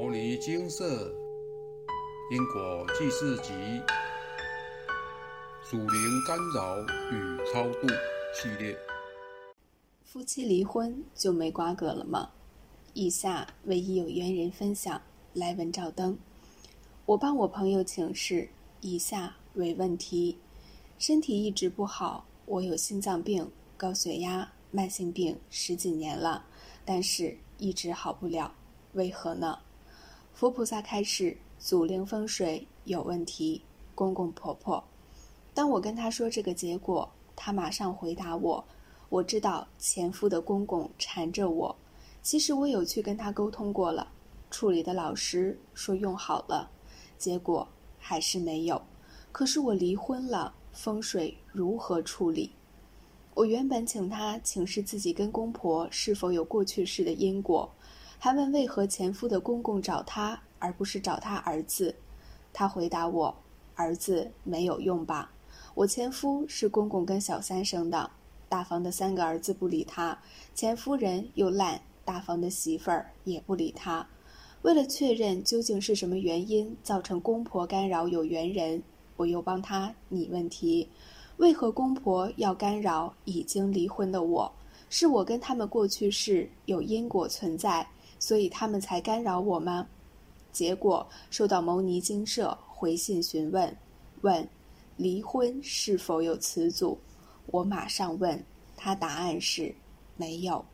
摩尼金色因果记事集属灵干扰与超度系列。夫妻离婚就没瓜葛了吗？以下唯一有缘人分享，来文照灯。我帮我朋友请示，以下为问题：身体一直不好，我有心脏病、高血压、慢性病十几年了，但是一直好不了，为何呢？佛菩萨开始：祖灵风水有问题，公公婆婆。当我跟他说这个结果，他马上回答我：“我知道前夫的公公缠着我，其实我有去跟他沟通过了，处理的老师说用好了，结果还是没有。可是我离婚了，风水如何处理？我原本请他请示自己跟公婆是否有过去式的因果。”还问为何前夫的公公找他，而不是找他儿子？他回答我：“儿子没有用吧？我前夫是公公跟小三生的，大房的三个儿子不理他，前夫人又烂，大房的媳妇儿也不理他。为了确认究竟是什么原因造成公婆干扰有缘人，我又帮他拟问题：为何公婆要干扰已经离婚的我？是我跟他们过去是有因果存在？”所以他们才干扰我吗？结果收到牟尼精舍回信询问，问离婚是否有词祖？我马上问他，答案是没有。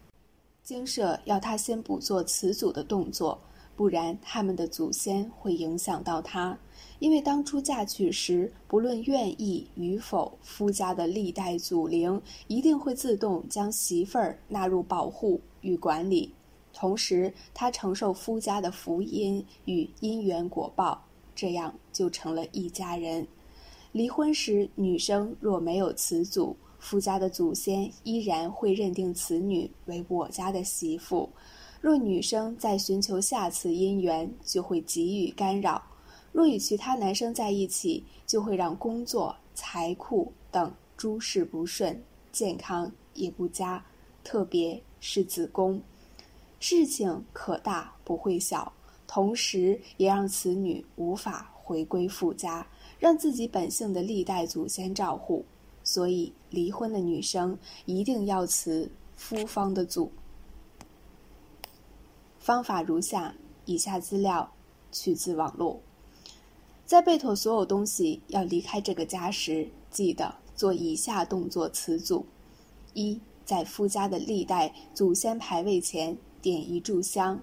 精舍要他先不做词祖的动作，不然他们的祖先会影响到他。因为当初嫁娶时，不论愿意与否，夫家的历代祖灵一定会自动将媳妇儿纳入保护与管理。同时，他承受夫家的福音与因缘果报，这样就成了一家人。离婚时，女生若没有此祖，夫家的祖先依然会认定此女为我家的媳妇。若女生再寻求下次姻缘，就会给予干扰。若与其他男生在一起，就会让工作、财库等诸事不顺，健康也不佳，特别是子宫。事情可大不会小，同时也让此女无法回归夫家，让自己本性的历代祖先照护。所以，离婚的女生一定要辞夫方的祖。方法如下：以下资料取自网络。在备妥所有东西要离开这个家时，记得做以下动作辞祖：一，在夫家的历代祖先牌位前。点一炷香，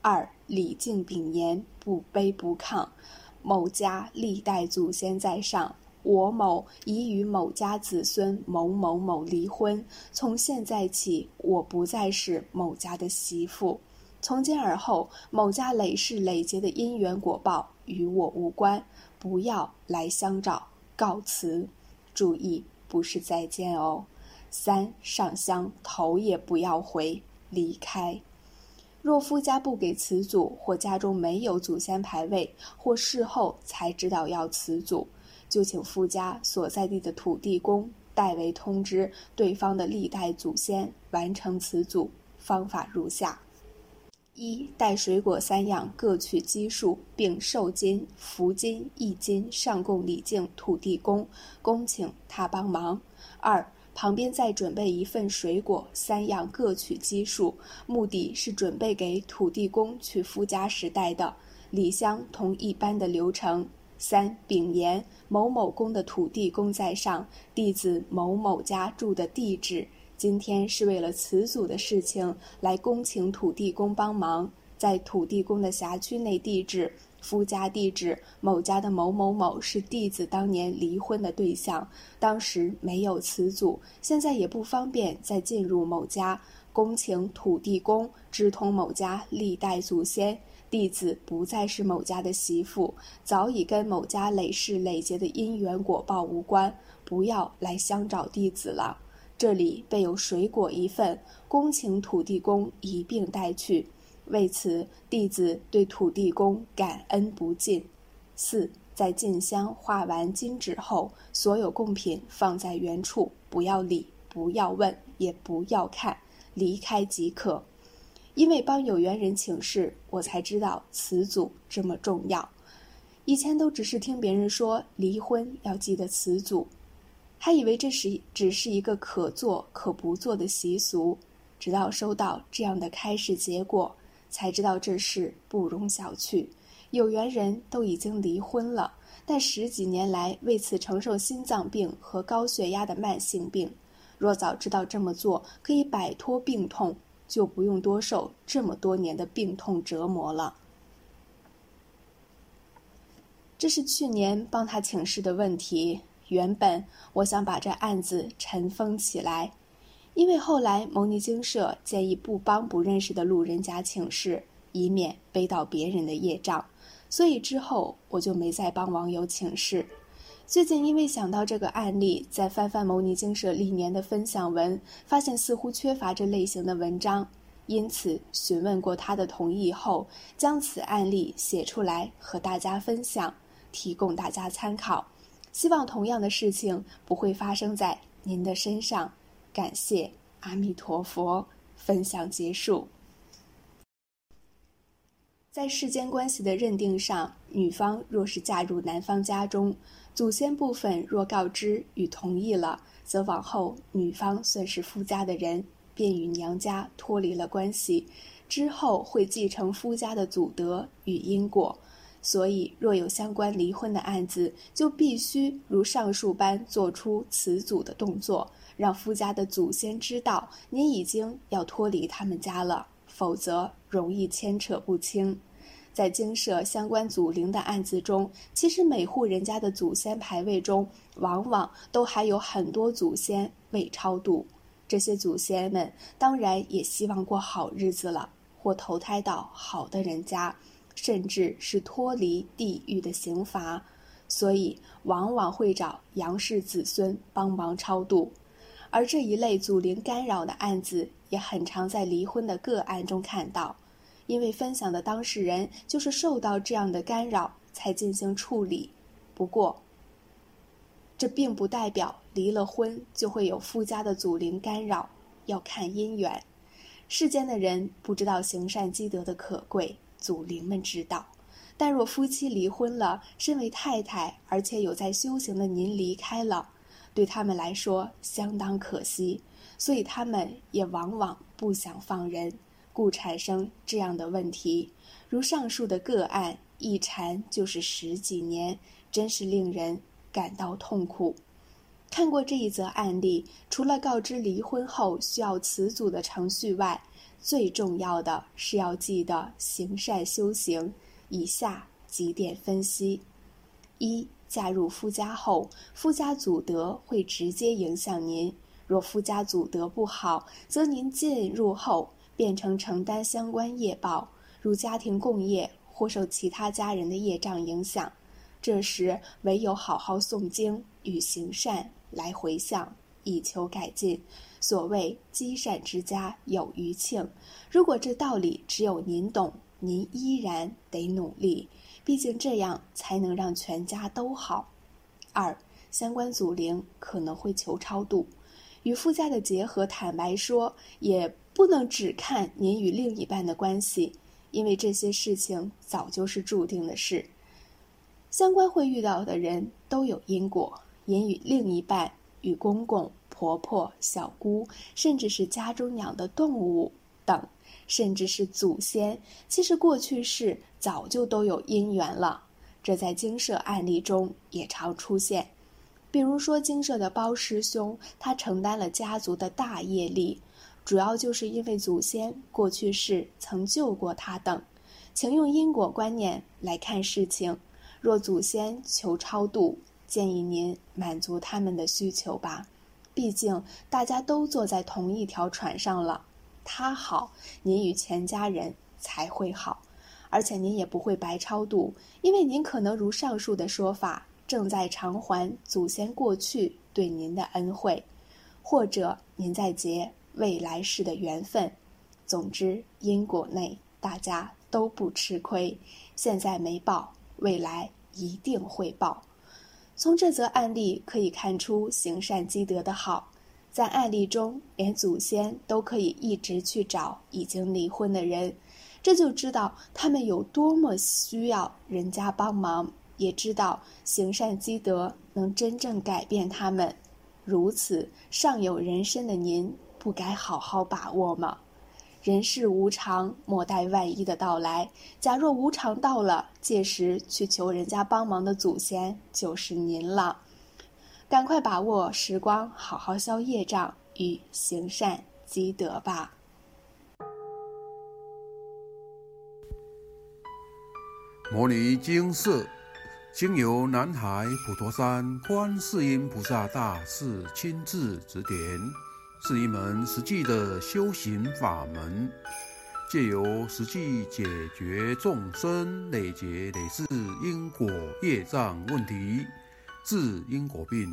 二礼敬禀言，不卑不亢。某家历代祖先在上，我某已与某家子孙某某某离婚。从现在起，我不再是某家的媳妇。从今而后，某家累世累劫的因缘果报与我无关，不要来相找，告辞。注意，不是再见哦。三上香，头也不要回，离开。若夫家不给辞祖，或家中没有祖先牌位，或事后才知道要辞祖，就请夫家所在地的土地公代为通知对方的历代祖先完成辞祖。方法如下：一带水果三样各取基数，并受金、福金、义金上供礼敬土地公，恭请他帮忙。二旁边再准备一份水果，三样各取基数，目的是准备给土地公去夫家时带的礼香，同一般的流程。三丙言某某宫的土地公在上，弟子某某家住的地址，今天是为了辞祖的事情来恭请土地公帮忙，在土地公的辖区内地址。夫家地址某家的某某某是弟子当年离婚的对象，当时没有词祖，现在也不方便再进入某家。恭请土地公直通某家历代祖先，弟子不再是某家的媳妇，早已跟某家累世累劫的因缘果报无关，不要来相找弟子了。这里备有水果一份，恭请土地公一并带去。为此，弟子对土地公感恩不尽。四，在进香画完金纸后，所有贡品放在原处，不要理，不要问，也不要看，离开即可。因为帮有缘人请示，我才知道词组这么重要。以前都只是听别人说离婚要记得词组，还以为这是只是一个可做可不做的习俗。直到收到这样的开示结果，才知道这事不容小觑。有缘人都已经离婚了，但十几年来为此承受心脏病和高血压的慢性病。若早知道这么做可以摆脱病痛，就不用多受这么多年的病痛折磨了。这是去年帮他请示的问题。原本我想把这案子尘封起来。因为后来牟尼精舍建议不帮不认识的路人甲请示，以免背到别人的业障，所以之后我就没再帮网友请示。最近因为想到这个案例，在翻翻牟尼精舍历年的分享文，发现似乎缺乏这类型的文章，因此询问过他的同意后，将此案例写出来和大家分享，提供大家参考。希望同样的事情不会发生在您的身上。感谢阿弥陀佛，分享结束。在世间关系的认定上，女方若是嫁入男方家中，祖先部分若告知与同意了，则往后女方算是夫家的人，便与娘家脱离了关系，之后会继承夫家的祖德与因果。所以，若有相关离婚的案子，就必须如上述般做出辞祖的动作。让夫家的祖先知道您已经要脱离他们家了，否则容易牵扯不清。在经社相关祖灵的案子中，其实每户人家的祖先牌位中，往往都还有很多祖先未超度。这些祖先们当然也希望过好日子了，或投胎到好的人家，甚至是脱离地狱的刑罚，所以往往会找杨氏子孙帮忙超度。而这一类祖灵干扰的案子也很常在离婚的个案中看到，因为分享的当事人就是受到这样的干扰才进行处理。不过，这并不代表离了婚就会有附加的祖灵干扰，要看姻缘。世间的人不知道行善积德的可贵，祖灵们知道。但若夫妻离婚了，身为太太而且有在修行的您离开了。对他们来说相当可惜，所以他们也往往不想放人，故产生这样的问题。如上述的个案，一缠就是十几年，真是令人感到痛苦。看过这一则案例，除了告知离婚后需要辞祖的程序外，最重要的是要记得行善修行。以下几点分析：一。嫁入夫家后，夫家祖德会直接影响您。若夫家祖德不好，则您进入后变成承担相关业报，如家庭共业或受其他家人的业障影响。这时唯有好好诵经与行善来回向，以求改进。所谓积善之家有余庆。如果这道理只有您懂，您依然得努力。毕竟这样才能让全家都好。二，相关祖灵可能会求超度，与夫家的结合，坦白说，也不能只看您与另一半的关系，因为这些事情早就是注定的事。相关会遇到的人都有因果，您与另一半、与公公、婆婆、小姑，甚至是家中养的动物等。甚至是祖先，其实过去世早就都有因缘了。这在经社案例中也常出现。比如说，经社的包师兄，他承担了家族的大业力，主要就是因为祖先过去世曾救过他等。请用因果观念来看事情。若祖先求超度，建议您满足他们的需求吧。毕竟大家都坐在同一条船上了。他好，您与全家人才会好，而且您也不会白超度，因为您可能如上述的说法，正在偿还祖先过去对您的恩惠，或者您在结未来世的缘分。总之，因果内大家都不吃亏，现在没报，未来一定会报。从这则案例可以看出行善积德的好。在案例中，连祖先都可以一直去找已经离婚的人，这就知道他们有多么需要人家帮忙，也知道行善积德能真正改变他们。如此尚有人身的您，不该好好把握吗？人世无常，莫待万一的到来。假若无常到了，届时去求人家帮忙的祖先就是您了。赶快把握时光，好好消业障与行善积德吧。摩尼经寺经由南海普陀山观世音菩萨大士亲自指点。是一门实际的修行法门，借由实际解决众生累劫累世因果业障问题，治因果病，